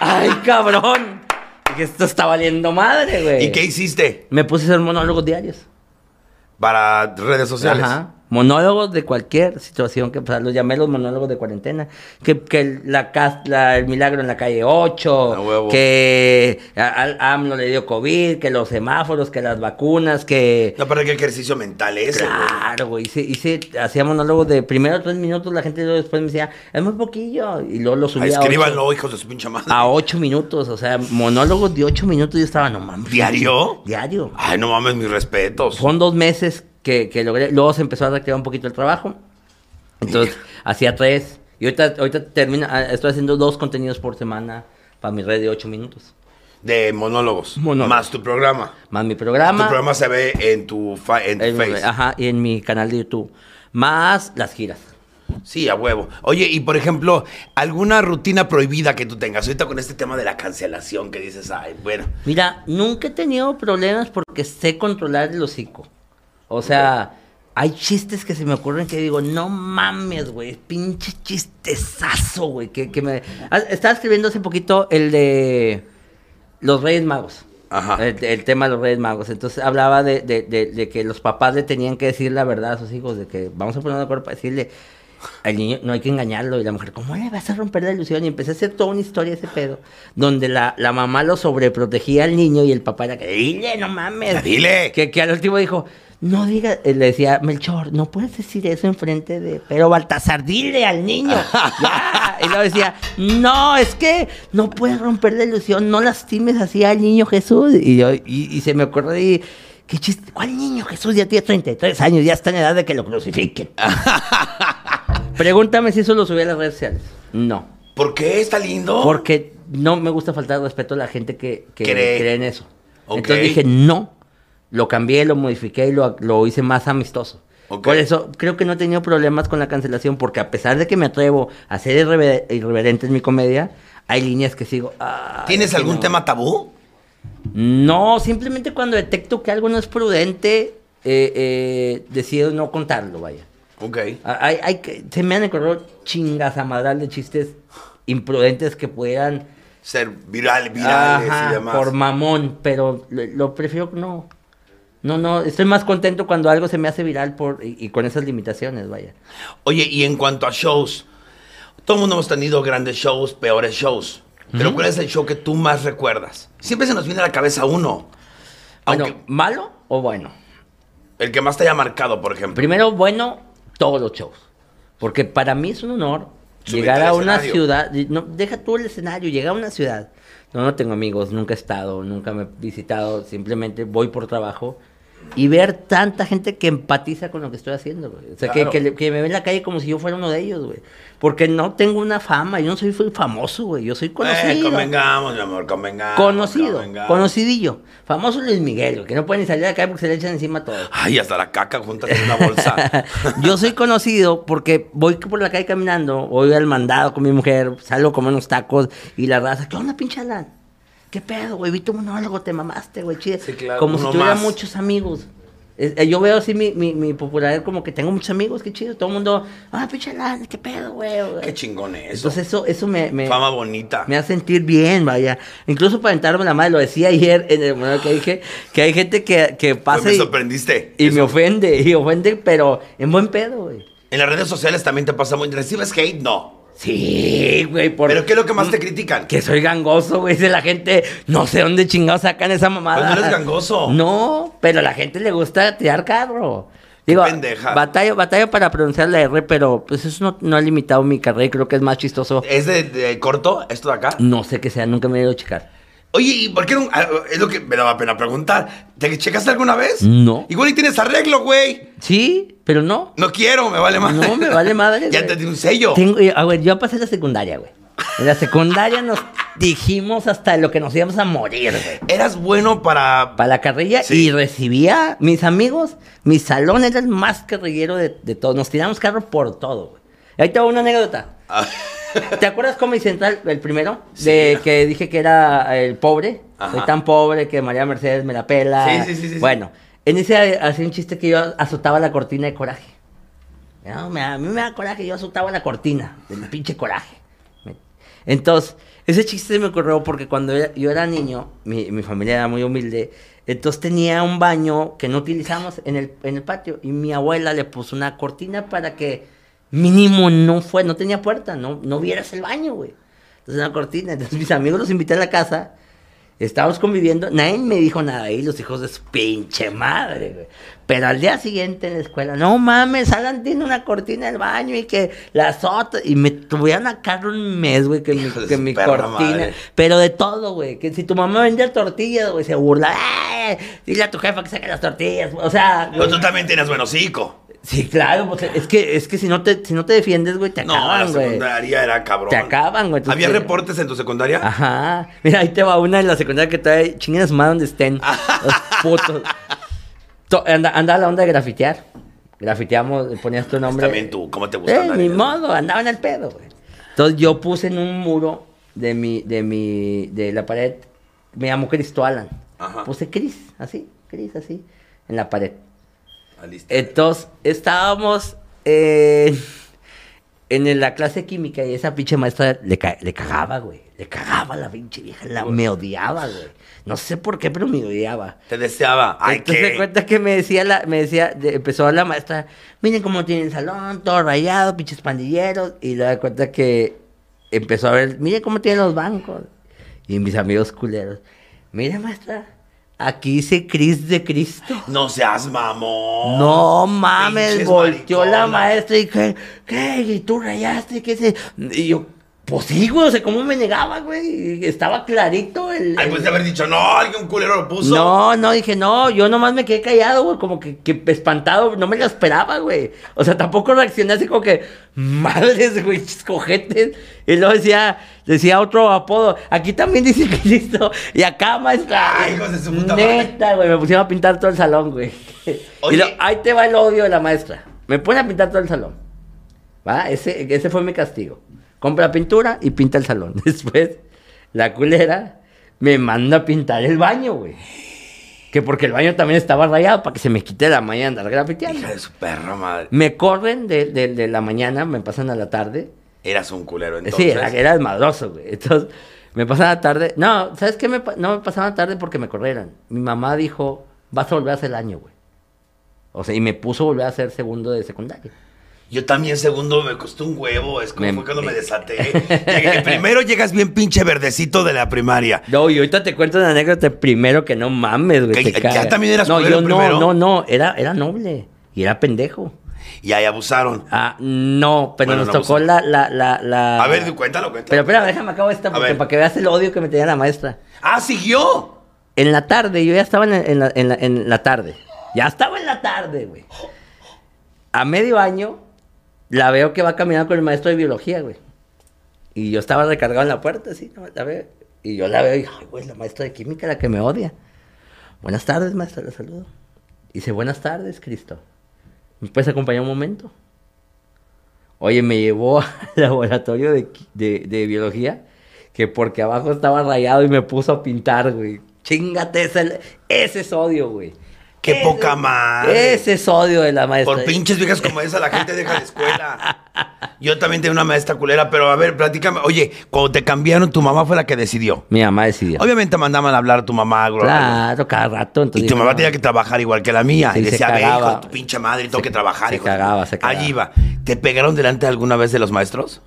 ay, cabrón. Dije, esto está valiendo madre, güey. ¿Y qué hiciste Me puse a hacer monólogos diarios. Para redes sociales? Monólogos de cualquier situación que pasara. Los llamé los monólogos de cuarentena. Que, que la, la- el milagro en la calle 8. A huevo. Que a- al AMLO le dio COVID. Que los semáforos. Que las vacunas. Que. No, pero qué ejercicio mental güey. Claro, güey. Hice, hice, hacía monólogos de primero tres minutos. La gente luego después me decía, es muy poquillo. Y luego lo subía a ocho, Escríbanlo, hijos de su pinche madre. a ocho minutos. O sea, monólogos de ocho minutos. Yo estaba, no mames. ¿Diario? Diario. Ay, no mames, mis respetos. Fueron dos meses que, que logré. Luego se empezó a reactivar un poquito el trabajo. Entonces, <laughs> hacía tres. Y ahorita, ahorita termina, ah, estoy haciendo dos contenidos por semana para mi red de ocho minutos. De monólogos. Monólogos. Más tu programa. Más mi Tu programa. programa se ve en tu, fa- en tu en- face. ajá, y en mi canal de YouTube. Más las giras. Sí, a huevo. Oye, y por ejemplo, ¿alguna rutina prohibida que tú tengas? Ahorita con este tema de la cancelación que dices, ay, bueno. Mira, nunca he tenido problemas porque sé controlar el hocico. O sea, hay chistes que se me ocurren que digo, no mames, güey, pinche chistezazo, güey. Que, que me... Ah, Estaba escribiendo hace poquito el de los Reyes Magos. Ajá. El, el tema de los Reyes Magos. Entonces hablaba de, de- de- de que los papás le tenían que decir la verdad a sus hijos, de que vamos a poner de acuerdo para decirle, al niño no hay que engañarlo. Y la mujer, ¿cómo le vas a romper la ilusión? Y empecé a hacer toda una historia ese pedo, donde la, la mamá lo sobreprotegía al niño y el papá era que, dile, no mames. Dile. Que, que al último dijo, no diga, eh, le decía, Melchor, no puedes decir eso enfrente de, pero Baltasar, dile al niño. <laughs> Y luego decía, no, es que no puedes romper la ilusión, no lastimes así al niño Jesús. Y, yo, y, y se me ocurrió y, qué chiste, ¿cuál niño Jesús? Ya tiene 33 años, ya está en edad de que lo crucifiquen. <laughs> Pregúntame si eso lo subí a las redes sociales. No. ¿Por qué? ¿Está lindo? Porque no me gusta faltar respeto a la gente que, que Cree. cree. en eso. Entonces dije, no. Lo cambié, lo modifiqué y lo, lo hice más amistoso. Ok. Por eso creo que no he tenido problemas con la cancelación, porque a pesar de que me atrevo a ser irrever- irreverente en mi comedia, hay líneas que sigo. "Ay, ¿Tienes que algún no". tema tabú? No, simplemente cuando detecto que algo no es prudente, eh, eh, decido no contarlo, vaya. Ok. Hay, hay que, se me han ocurrido chingas a madral de chistes imprudentes que pudieran Ser viral, virales Ajá, y demás. por mamón, pero lo, lo prefiero no. No, no, estoy más contento cuando algo se me hace viral por y, y con esas limitaciones, vaya. Oye, y en cuanto a shows, todo el mundo hemos tenido grandes shows, peores shows. Pero ¿cuál es el show que tú más recuerdas? Siempre se nos viene a la cabeza uno. Bueno, Aunque ¿malo o bueno? el que más te haya marcado, por ejemplo. Primero, bueno, todos los shows. Porque para mí es un honor llegar a una escenario. ciudad. No, deja tú el escenario, llegar a una ciudad. No, no tengo amigos, nunca he estado, nunca me he visitado. Simplemente voy por trabajo. Y ver tanta gente que empatiza con lo que estoy haciendo, güey. O sea, que- Claro. que, me ve en la calle como si yo fuera uno de ellos, güey. Porque no tengo una fama, yo no soy famoso, güey. Yo soy Eh, conocido. convengamos, mi amor, convengamos. conocido, convengamos. conocidillo. Famoso Luis Miguel, güey, que no puede ni salir de la calle porque se le echan encima todo. Ay, hasta la caca juntas en una bolsa. <laughs> Yo soy conocido porque voy por la calle caminando, voy al mandado con mi mujer, salgo a comer unos tacos y la raza, ¿qué onda, pinche Alan? ¿Qué pedo, güey? Vi tu monólogo, te mamaste, güey, chido. Sí, claro, como si tuviera más. muchos amigos. Eh, yo veo así mi, mi, mi popularidad como que tengo muchos amigos, qué chido. Todo el mundo, ah, pinche qué pedo, güey. Qué chingón es eso. Entonces eso, eso me, me, Fama bonita. me hace sentir bien, vaya. Incluso para entrarme la madre, lo decía ayer en el monólogo que dije, que hay gente que, que Pues pasa me y, sorprendiste. y me ofende, y ofende, pero en buen pedo, güey. En las redes sociales también te pasa muy... ¿Recibes hate? No. Sí, güey, por... ¿Pero qué es lo que más te critican? Que soy gangoso, güey, dice la gente. No sé dónde chingados sacan esa mamada. Pues no eres gangoso. No, pero a la gente le gusta tirar carro. Digo, pendeja. batallo, batallo para pronunciar la R, pero pues eso no, no ha limitado mi carrera y creo que es más chistoso. ¿Es de, de corto esto de acá? No sé qué sea, nunca me he ido a checar. Oye, ¿y por qué no? ah, Es lo que me daba pena preguntar. ¿Te checaste alguna vez? No. Igual y tienes arreglo, güey. Sí, pero no. No quiero, me vale más. No, me vale madre. <laughs> ya te di un sello. Tengo, eh, a ver, yo pasé la secundaria, güey. En la secundaria nos dijimos hasta lo que nos íbamos a morir, güey. Eras bueno para... para la carrilla Sí. y recibía mis amigos, mi salón era el más carrillero de, de todos. Nos tiramos carro por todo, güey. Ahí te va una anécdota. Ah, ¿Te acuerdas Comedy Central, el primero? Sí. De que dije que era el pobre. Ajá. Soy tan pobre que María Mercedes me la pela. Sí, sí, sí, sí, sí. En ese hacía un chiste que yo azotaba la cortina de coraje. A mí me da coraje, yo azotaba la cortina del pinche coraje. Entonces, ese chiste me ocurrió porque cuando era- yo era niño, mi, mi familia era muy humilde, entonces tenía un baño que no utilizamos en el, en el patio y mi abuela le puso una cortina para que mínimo no fue, no tenía puerta, no, no vieras el baño, güey. Entonces una cortina, entonces mis amigos los invité a la casa, estábamos conviviendo, nadie me dijo nada, y los hijos de su pinche madre, güey. Pero al día siguiente en la escuela, no mames, Alan tiene una cortina del baño y que la azota. Y me tuvieron a carro un mes, güey, que, mi, que mi cortina. madre. Pero de todo, güey. Que si tu mamá vendía tortillas, güey, se burla. ¡Eh! Dile a tu jefa que saque las tortillas. O sea, Pero tú también tienes buen hocico. Sí, claro, pues, es que, es que si no te, si no te defiendes, güey, te No, la acaban, güey. secundaria era cabrón. Te acaban, güey. ¿Había reportes en tu secundaria? Ajá. Mira, ahí te va una en la secundaria que trae su madre donde estén. <laughs> los putos. To- anda, anda la onda de grafitear. Grafiteamos, ponías tu nombre. También tú, ¿cómo te gusta Eh, andar ni modo, andaba en el pedo, güey. Entonces yo puse en un muro de mi, de mi, de la pared, me llamo Cristo Alan. Ajá. Puse Cris, así, Cris, así, en la pared. Ah. Entonces, estábamos en la clase de química y esa pinche maestra le, ca- le cagaba, güey. Le cagaba a la pinche vieja, la, me odiaba, güey. No sé por qué, pero me odiaba. Te deseaba. Ay, Entonces ¿qué? se cuenta que me decía la, me decía, de- empezó la maestra, miren cómo tiene el salón, todo rayado, pinches pandilleros, y le da cuenta que empezó a ver, miren cómo tienen los bancos. Y mis amigos culeros, mire maestra, aquí dice Cris de Cristo. No seas mamón. No mames, volteó la maestra y que, ¿qué? ¿Y tú rayaste? ¿Qué se? Y yo, Pues sí, güey, o sea, ¿cómo me negaba, güey? Estaba clarito el... Ay, pues de haber dicho, no, alguien culero lo puso. No, no, dije, no, yo nomás me quedé callado, güey, como que, que espantado, no me lo esperaba, güey. O sea, tampoco reaccioné así como que, madres, güey, cojetes. Y luego decía, decía otro apodo, aquí también dice que <laughs> listo, y acá, maestra. Ay, hijos de su puta madre. Neta, güey, me pusieron a pintar todo el salón, güey. Oye. Y lo- ahí te va el odio de la maestra. Me pone a pintar todo el salón. ¿Va? Ese, ese fue mi castigo. Compra pintura y pinta el salón. <laughs> Después, la culera me manda a pintar el baño, güey. Que porque el baño también estaba rayado para que se me quite la mañana andar grafiteando. Hija de su perra madre. Me corren de, de- de la mañana, me pasan a la tarde. Eras un culero entonces. Sí, era, era desmadroso, güey. Entonces, me pasan a la tarde. No, ¿sabes qué? Me no me pasaban a la tarde porque me corrieron. Mi mamá dijo, vas a volver a hacer el año, güey. O sea, y me puso a volver a hacer segundo de secundaria. Yo también segundo me costó un huevo, es como Me- fue cuando me desaté. <laughs> Llegué- primero llegas bien pinche verdecito de la primaria. No, y ahorita te cuento una anécdota primero que no mames, güey. ¿Que ya también eras No, yo primero? no, no, no, era, era noble. Y era pendejo. Y ahí abusaron. Ah, no, pero Bueno, nos no, tocó la, la, la, la... A ver, cuéntalo, cuéntalo. Pero espera, déjame acabo esta porque para que veas el odio que me tenía la maestra. Ah, siguió. En la tarde, yo ya estaba en, en la, en la- en la tarde. Ya estaba en la tarde, güey. A medio año, la veo que va caminando con el maestro de biología, güey. Y yo estaba recargado en la puerta, así, la veo. Y yo la veo y, ay, güey, la maestra de química, la que me odia. Buenas tardes, maestra, la saludo. Dice, buenas tardes, Cristo. ¿Me puedes acompañar un momento? Oye, me llevó <laughs> al laboratorio de, de, de biología, que porque abajo estaba rayado y me puso a pintar, güey. Chingate, ese, ese es odio, güey. Qué Ese- poca madre. Ese es odio de la maestra. Por pinches viejas como esa, la gente deja la escuela. Yo también tenía una maestra culera, pero a ver, platícame. Oye, cuando te cambiaron, tu mamá fue la que decidió. Mi mamá decidió. Obviamente mandaban a hablar a tu mamá. Claro, cada rato. Y Entonces tu dijo, mamá no. tenía que trabajar igual que la mía. Sí, y decía, ve, hijo tu pinche madre, y tengo Se- que trabajar. se hijo cagaba, se cagaba. Allí iba. ¿Te pegaron delante alguna vez de los maestros?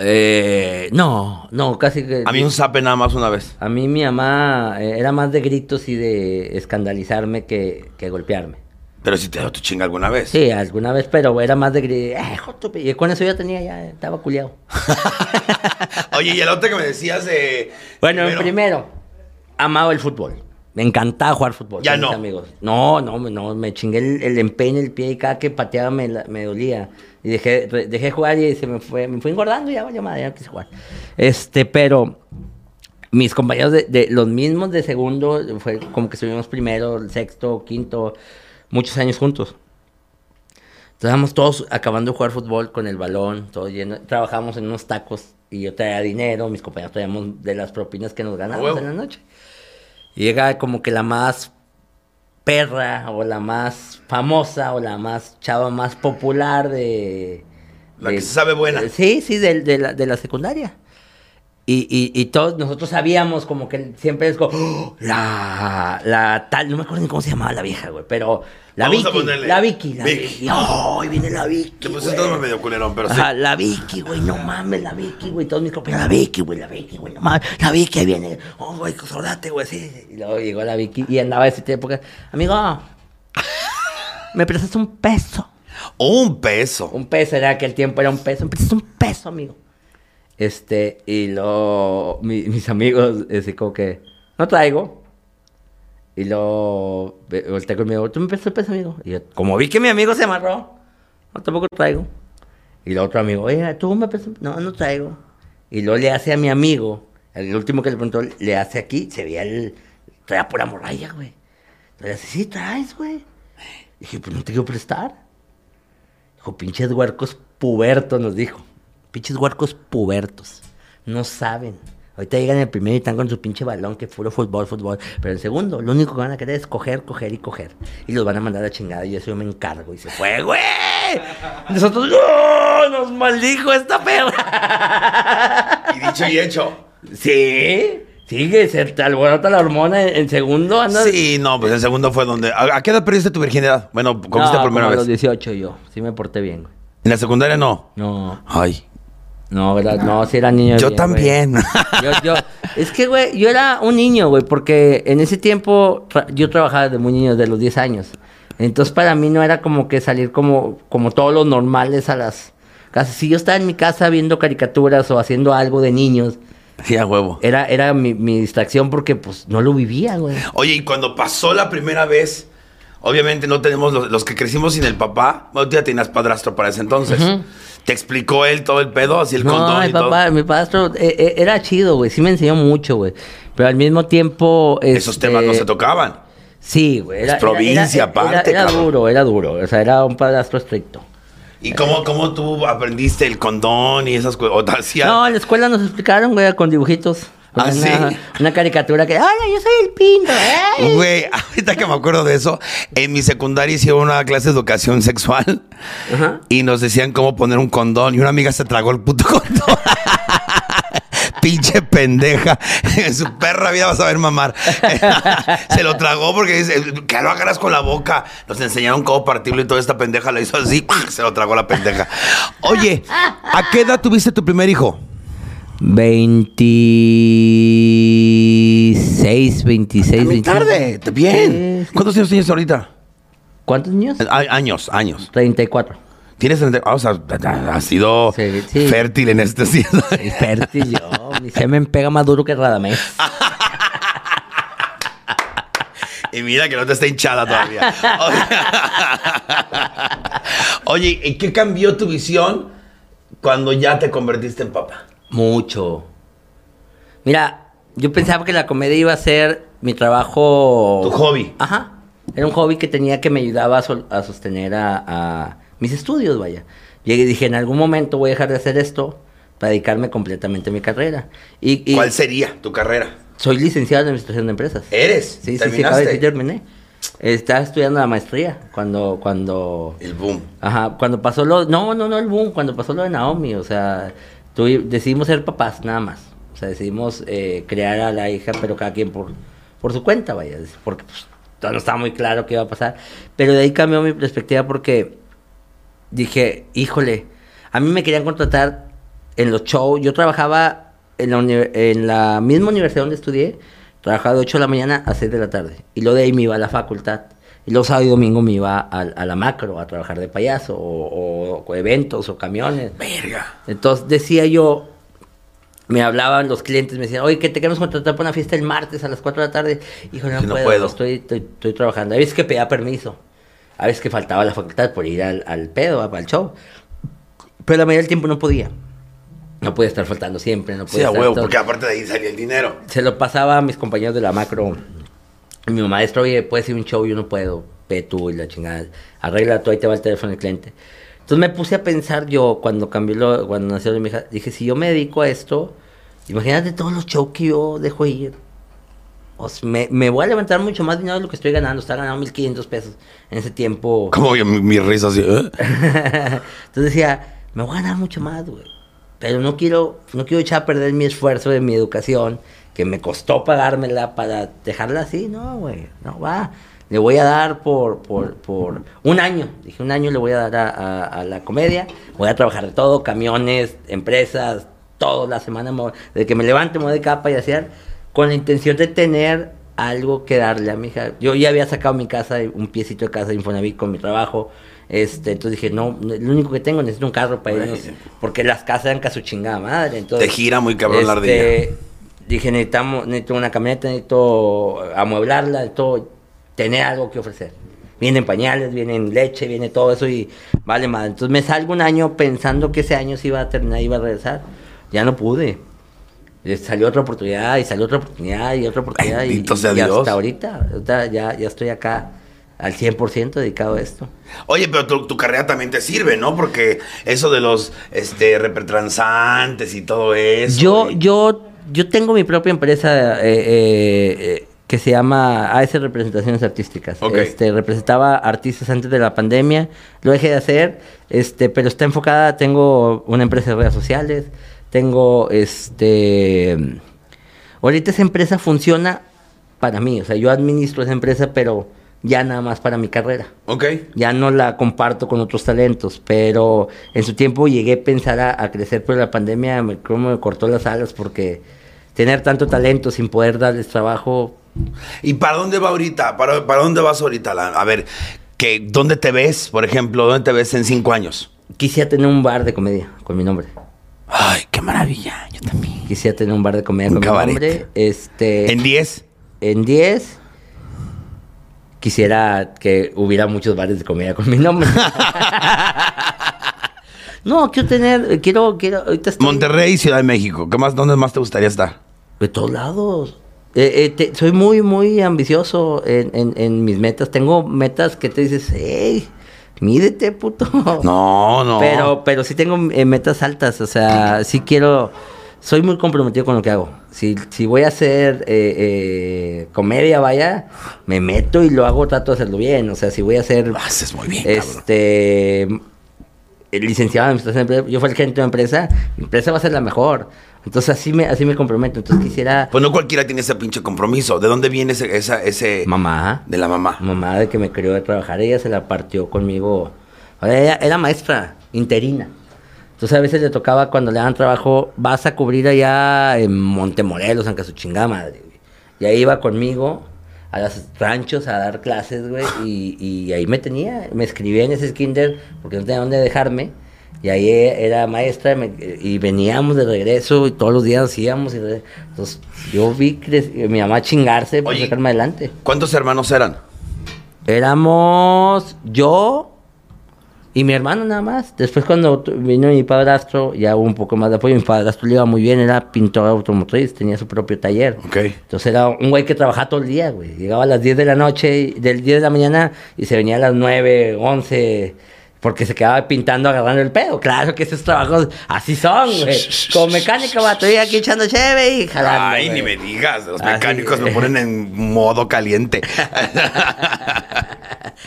Eh, no, no, casi que... A mí un zape nada más una vez. A mí mi mamá eh, era más de gritos y de escandalizarme que, que golpearme. Pero si te dio tu chinga alguna vez. Sí, alguna vez, pero era más de gritos. Eh, hijo de tu pi-". y con eso ya tenía, ya estaba culiado. <laughs> Oye, y el otro que me decías de. Bueno, en primero, amaba el fútbol. Me encantaba jugar fútbol. Ya con mis no. amigos. No, no, no, me chingué el, el empeine, el pie y cada que pateaba me, la- me dolía. Y dejé, dejé jugar y se me fue, me fui engordando y ya, vaya madre, ya no quise jugar. Este, pero mis compañeros de, de- los mismos de segundo, fue como que estuvimos primero, sexto, quinto, muchos años juntos. Estábamos todos acabando de jugar fútbol con el balón, todo lleno. Trabajamos en unos tacos y yo traía dinero, mis compañeros traíamos de las propinas que nos ganábamos en la noche. Y llega como que la más perra o la más famosa o la más chava más popular de... La de- que se sabe buena. Sí, sí, de, de la, de la secundaria. Y, y, y todos nosotros sabíamos como que siempre es como "Oh, <gasps> la, la tal, no me acuerdo ni cómo se llamaba la vieja, güey, pero la Vamos a Vicky, ponerle la Vicky, la Vicky. Vicky. ¡Oh, ahí viene la Vicky! Te pusiste todo medio culerón, pero sí. La Vicky, güey, no mames, la Vicky, güey, todos mis compañeros, la Vicky, güey, la Vicky, güey, no mames, la Vicky, ahí viene, oh, güey, sordate, güey, sí. Y luego llegó la Vicky y andaba ese tipo que, amigo, me prestas un peso. Un peso. Un peso era aquel tiempo, era un peso. Me prestas un peso, amigo. Este, y luego mi- mis amigos, así como que, no traigo. Y luego volteé conmigo, ¿tú me prestas un peso, amigo? Y yo, como vi que mi amigo se amarró, no, tampoco traigo. Y el otro amigo, oye, ¿tú me prestas? No, no traigo. Y luego le hace a mi amigo, el último que le preguntó, le hace aquí, se veía el, traía pura morralla, güey. Entonces le hace, sí, traes, güey. Dije, pues no te quiero prestar. Dijo, pinches huercos pubertos, nos dijo. Pinches huercos pubertos. No saben. Ahorita llegan en el primero y están con su pinche balón, que puro fútbol, fútbol. Pero en segundo, lo único que van a querer es coger, coger y coger. Y los van a mandar a chingada y eso yo me encargo. Y se fue, güey. Nosotros, ¡no! Nos maldijo esta perra. <laughs> Y dicho y hecho. Sí, sigue, se te alborota la hormona en, en segundo. Andas... Sí, no, pues el segundo fue donde. ¿A, a qué edad perdiste tu virginidad? Bueno, comiste no, por primera como a vez. los 18 yo. Sí me porté bien, güey. En la secundaria no. No, Ay. No, ¿verdad? No, sí era niño. Yo bien, también. <laughs> Yo, yo, es que, güey, yo era un niño, güey, porque en ese tiempo tra- yo trabajaba desde muy niño, de los 10 años. Entonces, para mí no era como que salir como, como todos los normales a las Casi, si yo estaba en mi casa viendo caricaturas o haciendo algo de niños, Sí, a huevo. era, era mi, mi distracción porque pues no lo vivía, güey. Oye, y cuando pasó la primera vez, obviamente no tenemos los, los que crecimos sin el papá. Bueno, tú ya tenías padrastro para ese entonces. ¿Te explicó él todo el pedo, así el No, condón mi y todo? papá, mi padrastro eh, eh, era chido, güey. Sí me enseñó mucho, güey. Pero al mismo tiempo. Esos este, temas no se tocaban. Sí, güey. Es provincia era- aparte, Era, cabrón. duro, era duro. O sea, era un padrastro estricto. ¿Y cómo, cómo tú aprendiste el condón y esas cosas? ¿O te hacía- No, en la escuela nos explicaron, güey, con dibujitos. ¿Ah, una, sí? una caricatura que, ¡Hola, yo soy el pinto! ¡eh! Güey, ahorita que me acuerdo de eso, en mi secundaria hicieron una clase de educación sexual y nos decían cómo poner un condón y una amiga se tragó el puto <laughs> condón. Pinche pendeja. En su perra vida vas a ver mamar. <laughs> se lo tragó porque dice que lo agarras con la boca. Nos enseñaron cómo partirlo y toda esta pendeja lo hizo así. <laughs> Se lo tragó la pendeja. Oye, ¿a qué edad tuviste tu primer hijo? 26, 26, Muy 27. tarde. Bien. ¿Cuántos años tienes ahorita? ¿Cuántos niños? A- Años, años. 34. Tienes 30, o sea, has sido Sí, sí. fértil en este sentido. Y fértil yo. Mi semen pega más duro que Radamés. <laughs> Y mira que no te está hinchada todavía. <laughs> Oye, ¿y qué cambió tu visión cuando ya te convertiste en papá? Mucho. Mira, yo pensaba que la comedia iba a ser mi trabajo. Tu hobby. Ajá. Era un hobby que tenía que me ayudaba a, sol- a sostener a, a mis estudios, vaya. Llegué y dije, en algún momento voy a dejar de hacer esto para dedicarme completamente a mi carrera. Y, y ¿Cuál sería tu carrera? soy licenciado en Administración de Empresas. ¿Eres? Sí, sí, sí, ¿Terminaste? acabé de- sí, terminé. Estaba estudiando la maestría cuando, cuando, El boom. ajá, cuando pasó lo, no, no, no el boom, cuando pasó lo de Naomi, o sea, decidimos ser papás, nada más. O sea, decidimos eh, crear a la hija, pero cada quien por, por su cuenta, vaya, porque pues, no estaba muy claro qué iba a pasar. Pero de ahí cambió mi perspectiva porque dije, híjole, a mí me querían contratar en los shows. Yo trabajaba en la, en la misma universidad donde estudié, trabajaba de 8 de la mañana a 6 de la tarde. Y luego de ahí me iba a la facultad. Y luego sábado y domingo me iba a, a la macro a trabajar de payaso, o, o eventos, o camiones. Verga. Entonces decía yo, me hablaban los clientes, me decían, oye, que te queremos contratar para una fiesta el martes a las 4 de la tarde. Hijo, no, Sí, no puedo, puedo. Estoy, estoy, estoy trabajando. A veces que pedía permiso, a veces que faltaba a la facultad por ir al, al pedo, al show. Pero la mayoría del tiempo no podía. No podía estar faltando siempre, no Sí, podía a estar huevo, todo- porque aparte de ahí salía el dinero. se lo pasaba a mis compañeros de la macro. Mi maestro, oye, puedes ir a un show, yo no puedo. Ve tú y la chingada. Arregla tú, ahí te va el teléfono del cliente. Entonces me puse a pensar yo, cuando cambió lo, cuando nació mi hija, dije, si yo me dedico a esto, imagínate todos los shows que yo dejo ir. O sea, me, me voy a levantar mucho más dinero de lo que estoy ganando. Estaba ganando 1500 pesos en ese tiempo. <laughs> Como mi, mi risa así. ¿eh? Entonces decía, me voy a ganar mucho más, güey. Pero no quiero, no quiero echar a perder mi esfuerzo de mi educación, que me costó pagármela para dejarla así. No, güey, no va. Le voy a dar por, por, por un año. Dije, un año le voy a dar a, a- a la comedia. Voy a trabajar de todo, camiones, empresas, todo la semana. De que me levante, me voy de capa y hacer, con la intención de tener algo que darle a mi hija. Yo ya había sacado mi casa, un piecito de casa de Infonavit con mi trabajo. Este, entonces dije, no, lo único que tengo, necesito un carro para irnos. Porque las casas eran su chingada madre. Entonces, Te gira muy cabrón la este, Dije, necesitamos, necesito una camioneta, necesito amueblarla, necesito tener algo que ofrecer. Vienen pañales, vienen leche, viene todo eso y vale madre. Entonces me salgo un año pensando que ese año se iba a terminar, iba a regresar. Ya no pude. Salió otra oportunidad y salió otra oportunidad y otra oportunidad. y- sea y, Dios. hasta ahorita, ahorita ya, ya estoy acá al 100% dedicado a esto. Oye, pero tu, tu carrera también te sirve, ¿no? Porque eso de los este, repertransantes y todo eso. Yo, y- yo, yo tengo mi propia empresa eh, eh, eh, que se llama AS Representaciones Artísticas. Ok. Este, representaba artistas antes de la pandemia, lo dejé de hacer, este, pero está enfocada, tengo una empresa de redes sociales, tengo este ahorita esa empresa funciona para mí, o sea, yo administro esa empresa, pero ya nada más para mi carrera Ok. ya no la comparto con otros talentos, pero en su tiempo llegué a pensar a, a crecer, pero la pandemia me, creo me cortó las alas porque tener tanto talento sin poder darles trabajo, ¿Y para dónde va ahorita? ¿Para, para dónde vas ahorita? A ver, que, ¿dónde te ves, por ejemplo? ¿Dónde te ves en cinco años? quisiera tener un bar de comedia con mi nombre. Ay, qué maravilla. Yo también. Quisiera tener un bar de comedia Un con cabaret. mi nombre. Este, En 10. en 10 quisiera que hubiera muchos bares de comedia con mi nombre. <laughs> no, quiero tener, quiero, quiero, ahorita estoy Monterrey, Ciudad de México. ¿Qué más, ¿Dónde más te gustaría estar? De todos lados. Eh, eh, te- soy muy, muy ambicioso en, en- en mis metas. Tengo metas que te dices, hey, mídete, puto. <laughs> No, no. Pero, pero sí tengo eh, metas altas, o sea, sí quiero, soy muy comprometido con lo que hago. Si, si voy a hacer eh, eh, comedia, vaya, me meto y lo hago, trato de hacerlo bien. O sea, si voy a hacer, Lo haces muy bien, cabrón. este, el licenciado en administración de empresa, yo fui el gerente de una empresa, mi empresa va a ser la mejor. Entonces así me, así me comprometo. Entonces quisiera, Pues no cualquiera tiene ese pinche compromiso. ¿De dónde viene ese, esa, ese... mamá, De la mamá. mamá de que me crió de trabajar, ella se la partió conmigo. Ella era maestra interina. Entonces a veces le tocaba cuando le daban trabajo, vas a cubrir allá en Montemorelos, aunque su chingada madre. Y ahí iba conmigo a los ranchos a dar clases, güey, y, y ahí me tenía, me escribía en ese kinder porque no tenía dónde dejarme. Y ahí era maestra me- y veníamos de regreso y todos los días íbamos. Y re- entonces yo vi mi mamá chingarse por Oye. sacarme adelante. ¿Cuántos hermanos eran? Éramos yo y mi hermano nada más. Después cuando vino mi padrastro, ya hubo un poco más de apoyo. Mi padrastro le iba muy bien, era pintor automotriz, tenía su propio taller. Ok. Entonces era un güey que trabajaba todo el día, güey. Llegaba a las 10 de la noche, del 10 de la mañana y se venía a las 9, 11, porque se quedaba pintando, agarrando el pedo. Claro que esos trabajos así son, güey. Como mecánico, vato, y aquí echando cheve y jalando. Ay, güey. ni me digas. Los Así, mecánicos me güey. ponen en modo caliente. <laughs>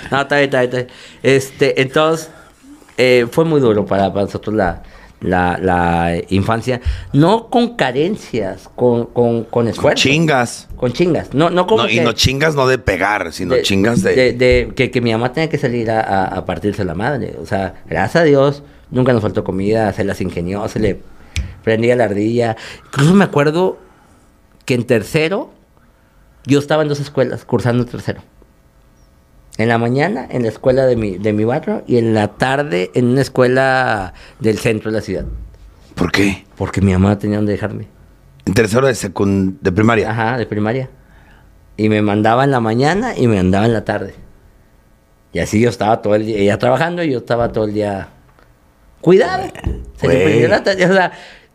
No, está bien, está bien, está bien. Este, entonces, eh, fue muy duro para, para nosotros la, la, la infancia. No con carencias, con, con, con esfuerzo. chingas. Con chingas. No, no como No, y que- no chingas no de pegar, sino de- chingas de... de- de que, que mi mamá tenía que salir a, a- a partirse la madre. O sea, gracias a Dios, nunca nos faltó comida, se las ingenió, se le prendía la ardilla. Incluso me acuerdo que en tercero, yo estaba en dos escuelas, cursando tercero. En la mañana en la escuela de mi, de mi barrio y en la tarde en una escuela del centro de la ciudad. ¿Por qué? Porque mi mamá tenía donde dejarme. En tercero de secund... de primaria. Ajá, de primaria. Y me mandaba en la mañana y me mandaba en la tarde. Y así yo estaba todo el día, ella trabajando y yo estaba todo el día cuidado. Se le prendió la ta- o sea,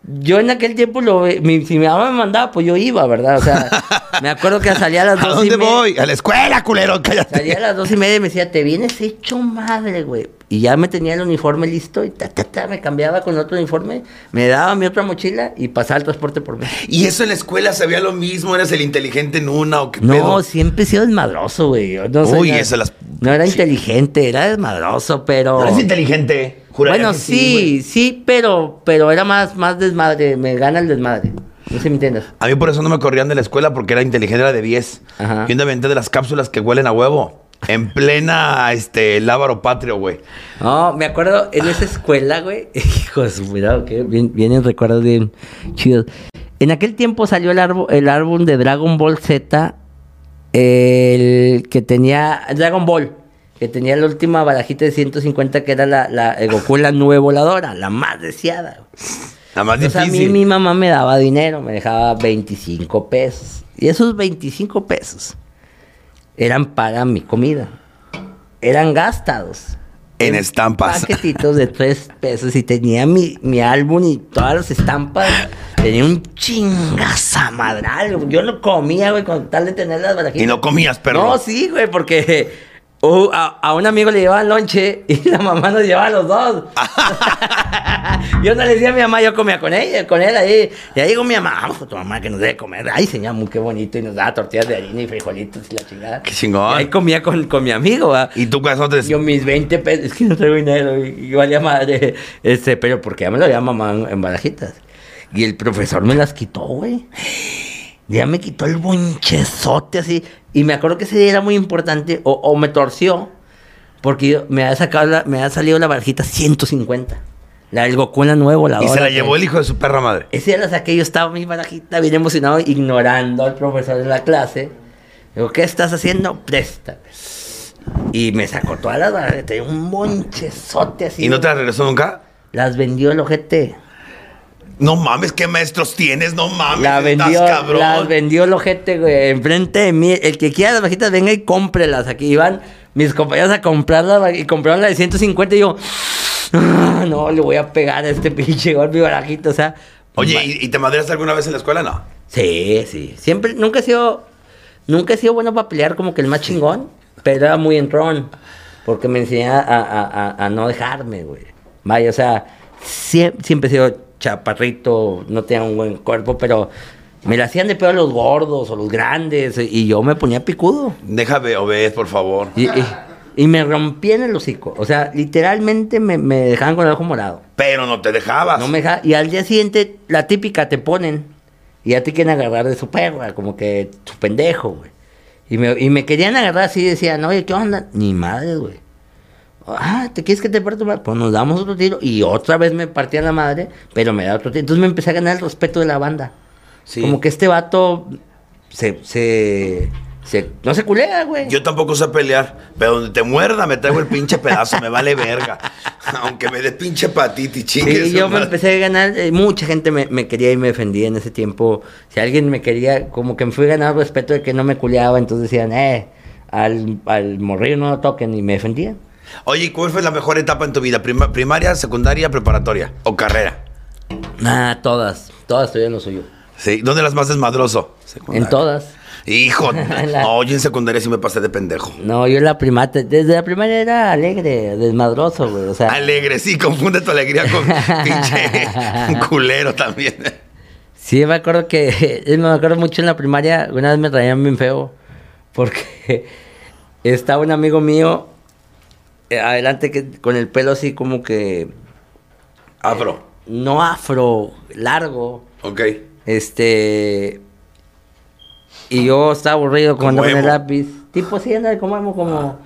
yo en aquel tiempo lo mi, si mi mamá me mandaba, pues yo iba, ¿verdad? O sea, <laughs> me acuerdo que salía a las ¿A dos y dónde media. voy? A la escuela, culero, cállate. Salía a las dos y media y me decía, te vienes hecho madre, güey. Y ya me tenía el uniforme listo y ta, ta, ta, me cambiaba con otro uniforme, me daba mi otra mochila y pasaba el transporte por mí. ¿Y eso en la escuela sabía lo mismo? ¿Eres el inteligente en una o qué No, pedo? siempre he sido desmadroso, güey. No Uy, eso las- No era sí. inteligente, era desmadroso, pero... ¿No eres inteligente? Juraría Bueno, que <laughs> sí, sí, pero, pero era más, más desmadre, me gana el desmadre. No sé si me entiendes. A mí por eso no me corrían de la escuela porque era inteligente, era de 10. Ajá. Y un día me aventé de las cápsulas que huelen a huevo. En plena, este, lábaro patrio, güey. No, me acuerdo en esa escuela, güey. Hijo de su cuidado, que bien- vienen recuerdos bien chidos. En aquel tiempo salió el, álbum el álbum de Dragon Ball Z, el que tenía Dragon Ball, que tenía la última barajita de 150 que era la, la el Goku la nube voladora, la más deseada. Nada más Entonces a mí difícil. mi mamá me daba dinero, me dejaba 25 pesos. Y esos 25 pesos eran para mi comida. Eran gastados. En estampas. Paquetitos de 3 pesos y tenía mi, mi álbum y todas las estampas. Tenía un chingazamadral. Yo no comía, güey, con tal de tener las barajitas. Y no comías, perro. No, sí, güey, porque uh, a, a un amigo le llevaban lonche y <laughs> la mamá nos llevaba a los dos. <laughs> yo no le decía a mi mamá, yo comía con ella, con él ahí. Y ahí llegó mi mamá, vamos con tu mamá que nos debe comer. Ay, señor, muy qué bonito. Y nos daba tortillas de harina y frijolitos y la chingada. Qué chingón. Y ahí comía con, con mi amigo, ¿va? ¿Y tú cuáles son tes- Yo mis 20 pesos, <laughs> es que no traigo dinero, y valía madre. Este, pero porque ya me lo había mamá en, en barajitas. Y el profesor me las quitó, güey. Ya me quitó el bonchezote así. Y me acuerdo que ese día era muy importante, o, o me torció, porque yo- me había sacado la- me había salido la barajita 150. La del Goku en la nueva Y voladora. se la llevó el hijo de su perra madre. ese día la saqué, yo estaba mi barajita bien emocionado, ignorando al profesor de la clase. Digo, ¿qué estás haciendo? Presta. Y me sacó todas las tenía un bonchezote así. ¿Y no te la güey. regresó nunca? Las vendió el ojete. No mames, ¿qué maestros tienes? No mames, La estás vendió, cabrón. las vendió el ojete, güey, enfrente de mí. El que quiera las bajitas, venga y cómprelas. Aquí iban mis compañeros a comprarlas y compraron la de 150 y yo, "Ah, no, le voy a pegar a este <laughs> pinche golpe barajito, o sea. Oye, ¿y, y te madreaste alguna vez en la escuela? No. Sí, sí. Siempre, nunca he sido, nunca he sido bueno para pelear como que el más chingón, pero era muy entrón. Porque me enseñaba a, a- a- a no dejarme, güey. Vaya, o sea, siempre, siempre he sido chaparrito, no tenía un buen cuerpo, pero me la hacían de peor los gordos o los grandes y yo me ponía picudo. Déjame, obed, por favor. Y, y- y me rompían el hocico. O sea, literalmente me, me dejaban con el ojo morado. Pero no te dejabas. No me deja- y al día siguiente, la típica te ponen. Y ya te quieren agarrar de su perra, como que su pendejo, güey. Y me, y me querían agarrar así y decían, oye, ¿qué onda? Ni madre, güey. Ah, ¿te quieres que te parta tu madre? Pues nos damos otro tiro. Y otra vez me partían la madre, pero me da otro tiro. Entonces me empecé a ganar el respeto de la banda. Sí. Como que este vato se, se, se- no se culea, güey. Yo tampoco sé pelear, pero donde te muerda me traigo el pinche pedazo, me vale verga. <laughs> Aunque me dé pinche patiti, chingue Sí, yo me empecé a ganar, eh, mucha gente me, me quería y me defendía en ese tiempo. Si alguien me quería, como que me fui ganando respeto de que no me culeaba, entonces decían, eh, al, al morrillo no lo toquen y me defendían. Oye, ¿y ¿cuál fue la mejor etapa en tu vida? Prima- ¿Primaria, secundaria, preparatoria o carrera? Ah, todas, todas tuvieron lo suyo. Sí, ¿dónde eras más desmadroso? Secundaria. En todas. Hijo, <laughs> La- no, yo en secundaria sí me pasé de pendejo. No, yo en la primata, desde la primaria era alegre, desmadroso, güey, o sea. Alegre, sí, confunde tu alegría con <laughs> pinche culero también. Sí, me acuerdo que, <laughs> me acuerdo mucho en la primaria, una vez me traían bien feo, porque estaba un amigo mío adelante que con el pelo así como que, Afro, no afro, largo, ok. este, y yo estaba aburrido cuando con el lápiz, tipo así, anda como emo, como,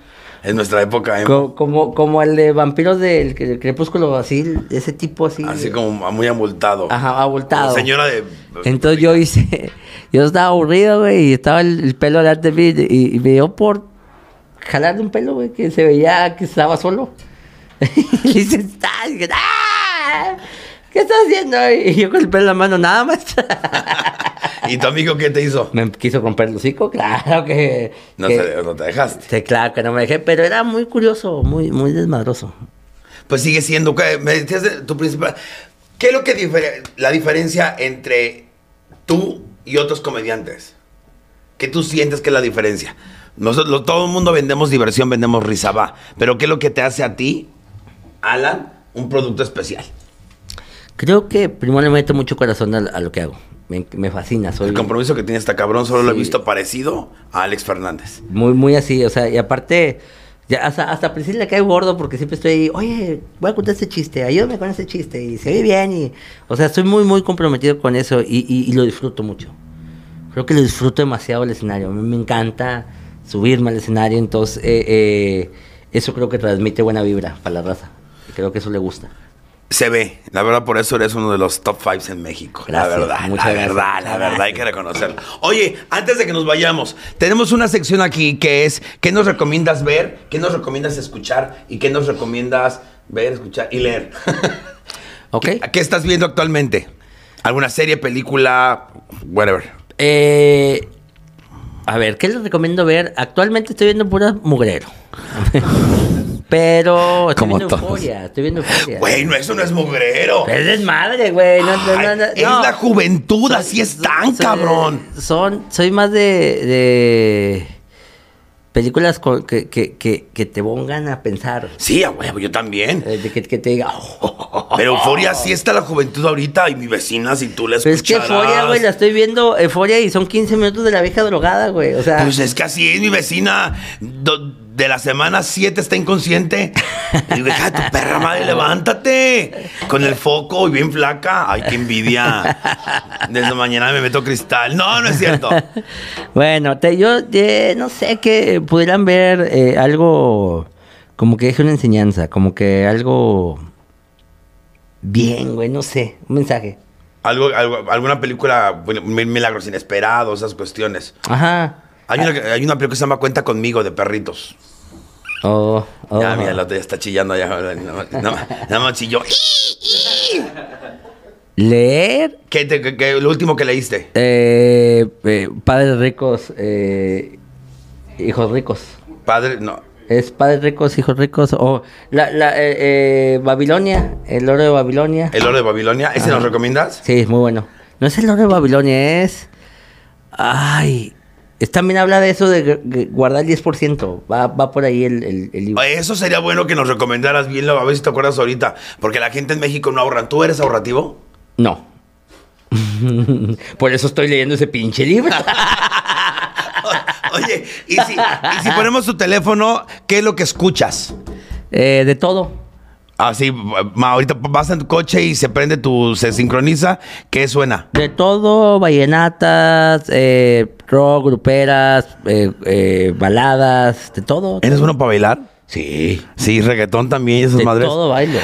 En nuestra época, ¿eh? co- como, como el de vampiros del, crepúsculo, así, ese tipo así. Así como muy abultado. Ajá, abultado. Como Señora de... Entonces yo hice, <laughs> yo estaba aburrido, güey, y estaba el, el pelo delante de mí, y, y me dio por jalarle un pelo, güey, que se veía que estaba solo. <laughs> y le hice, "Ah", y dije, "Ah, ¿Qué estás haciendo? Y yo con el pelo en la mano, nada más. <laughs> ¿Y tu amigo qué te hizo? me quiso romper el hocico, claro que... No, que- te, no te dejaste. Sí, claro que no me dejé, pero era muy curioso, muy, muy desmadroso. Pues sigue siendo, me decías de tu principal... ¿Qué es lo que difere- la diferencia entre tú y otros comediantes? ¿Qué tú sientes que es la diferencia? Nosotros, todo el mundo vendemos diversión, vendemos risa, va. Pero ¿qué es lo que te hace a ti, Alan, un producto especial? Creo que primero le meto mucho corazón a, a lo que hago. Me, me fascina, soy... El compromiso que tiene este cabrón solo lo he visto parecido a Alex Fernández. Muy, muy así, o sea, y aparte, ya hasta, hasta Priscila le cae gordo porque siempre estoy ahí, oye, voy a contar este chiste, ayúdame con ese chiste, y se ve bien, y, o sea, estoy muy, muy comprometido con eso y, y- y lo disfruto mucho. Creo que lo disfruto demasiado el escenario, a mí me encanta subirme al escenario, entonces, eh, eh, eso creo que transmite buena vibra para la raza, creo que eso le gusta. Se ve, la verdad, por eso eres uno de los top fives en México. Gracias, la verdad, muchas la gracias, verdad, la verdad, hay que reconocerlo. <laughs> Oye, antes de que nos vayamos, tenemos una sección aquí que es ¿qué nos recomiendas ver? ¿Qué nos recomiendas escuchar? ¿Y qué nos recomiendas ver, escuchar y leer? <laughs> ¿Ok? ¿Qué, qué estás viendo actualmente? ¿Alguna serie, película, whatever? Eh, a ver, ¿qué les recomiendo ver? Actualmente estoy viendo pura mugrero. Pero estoy Como viendo todos. euforia, estoy viendo euforia. Güey, no, eso no es mugrero. Es desmadre, güey. No, no, no, Ay, no, es la juventud, así están, soy- cabrón. Son, soy más de, de películas con- que, que, que, que te pongan a pensar. Sí, a huevo, yo también. eh, que, te diga. <laughs> Pero Euforia sí está la juventud ahorita y mi vecina, si tú la Pero es que euforia, güey, la estoy viendo euforia y son 15 minutos de la vieja drogada, güey. O sea. Pues es que así es mi vecina. Do- de la semana 7 está inconsciente. Y digo, hija de tu perra madre, levántate. Con el foco y bien flaca. Ay, qué envidia. Desde mañana me meto cristal. No, no es cierto. Bueno, te, yo eh, no sé que pudieran ver eh, algo como que deje una enseñanza, como que algo bien, güey, no sé, un mensaje. Algo, algo- alguna película, milagros inesperados, esas cuestiones. Ajá. Hay una, hay una película que se llama Cuenta conmigo de perritos. Oh, oh. Ya, mira, el otro ya está chillando allá. Nada más, nada nada más chilló. Leer ¿Qué, te- qué- qué- lo último que leíste? eh, eh, Padres ricos, eh, hijos ricos. Padre, no. Es Padres ricos, hijos ricos. O la, la, eh, eh, Babilonia, el oro de Babilonia. El oro de Babilonia. ¿Ese Ajá. nos recomiendas? Sí, es muy bueno. No es el oro de Babilonia, es. Ay. También habla de eso de gu- gu- guardar el 10%. Va, va por ahí el, el, el libro. Eso sería bueno que nos recomendaras bien, a ver si te acuerdas ahorita. Porque la gente en México no ahorra. ¿Tú eres ahorrativo? No. <laughs> por eso estoy leyendo ese pinche libro. <laughs> Oye, y si, y si ponemos tu teléfono, ¿qué es lo que escuchas? Eh, de todo. Así, ma, ahorita vas en tu coche y se prende tu, se sincroniza, ¿qué suena? De todo, vallenatas, eh, rock, gruperas, eh, eh, baladas, de todo. ¿Eres bueno para bailar? Sí. Sí, reggaetón también, y esas De madres. todo bailo.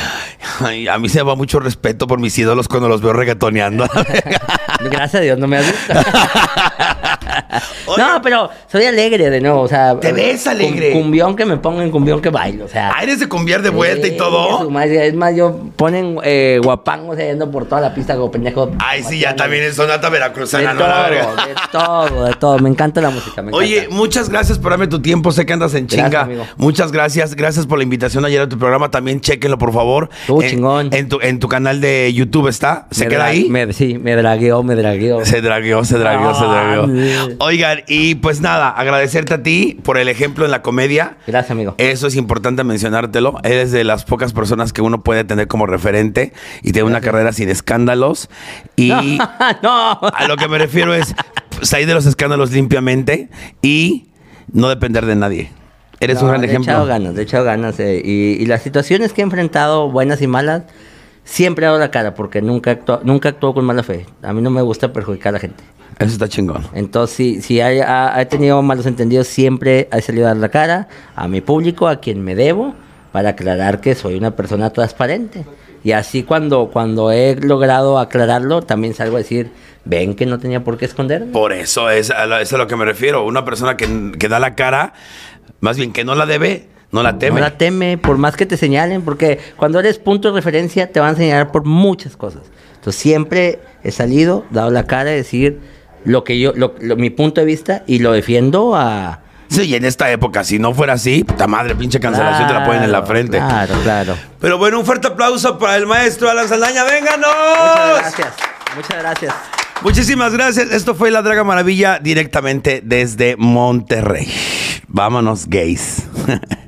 Ay, a mí se me va mucho respeto por mis ídolos cuando los veo reggaetoneando. <laughs> Gracias a Dios no me asusta. <laughs> <laughs> No, pero soy alegre de nuevo, o sea. ¿Te ves alegre? cum- Cumbión que me pongo en cumbión que bailo, o sea. Ah, eres de cambiar de vuelta y todo. Es más, yo ponen eh, guapangos yendo por toda la pista como pendejo. Ay, sí, ya también es sonata De veracruzana, todo, no la verga. de todo, de todo. Me encanta la música. Me Oye, encanta. muchas gracias por darme tu tiempo. Sé que andas en Gracias, chinga. amigo. Muchas gracias. Gracias por la invitación ayer a tu programa. También chequenlo, por favor. Estuvo en, chingón. En tu, en tu canal de YouTube está. ¿Se Me queda ahí? Me, sí, me dragueó, me dragueó. Se dragueó, se dragueó, se Ah, dragueó. Oigan, y pues nada, agradecerte a ti por el ejemplo en la comedia. Gracias, amigo. Eso es importante mencionártelo. Eres de las pocas personas que uno puede tener como referente y tener una carrera sin escándalos. Y <laughs> no. <laughs> a lo que me refiero es salir de los escándalos limpiamente y no depender de nadie. Eres un gran le he ejemplo. echado ganas, he echado ganas. eh, y, y las situaciones que he enfrentado, buenas y malas, siempre he dado la cara porque nunca actúo, nunca actúo con mala fe. A mí no me gusta perjudicar a la gente. Eso está chingón. Entonces, si, si hay- ha- he tenido malos entendidos, siempre he salido a dar la cara a mi público, a quien me debo, para aclarar que soy una persona transparente. Y así cuando, cuando he logrado aclararlo, también salgo a decir, ven que no tenía por qué esconderme. Por eso es a lo, es a lo que me refiero. Una persona que, que da la cara, más bien que no la debe, no la teme. No la teme, por más que te señalen, porque cuando eres punto de referencia te van a señalar por muchas cosas. Entonces siempre he salido, dado la cara, de decir lo que yo, lo- lo- mi punto de vista y lo defiendo a... Sí, y en esta época, si no fuera así, puta madre, pinche cancelación te la ponen en la frente. Claro, claro. Pero bueno, un fuerte aplauso para el maestro Alan Saldaña. ¡Vénganos! Muchas gracias, muchas gracias. Muchísimas gracias. Esto fue La Draga Maravilla directamente desde Monterrey. Vámonos, gays. <laughs>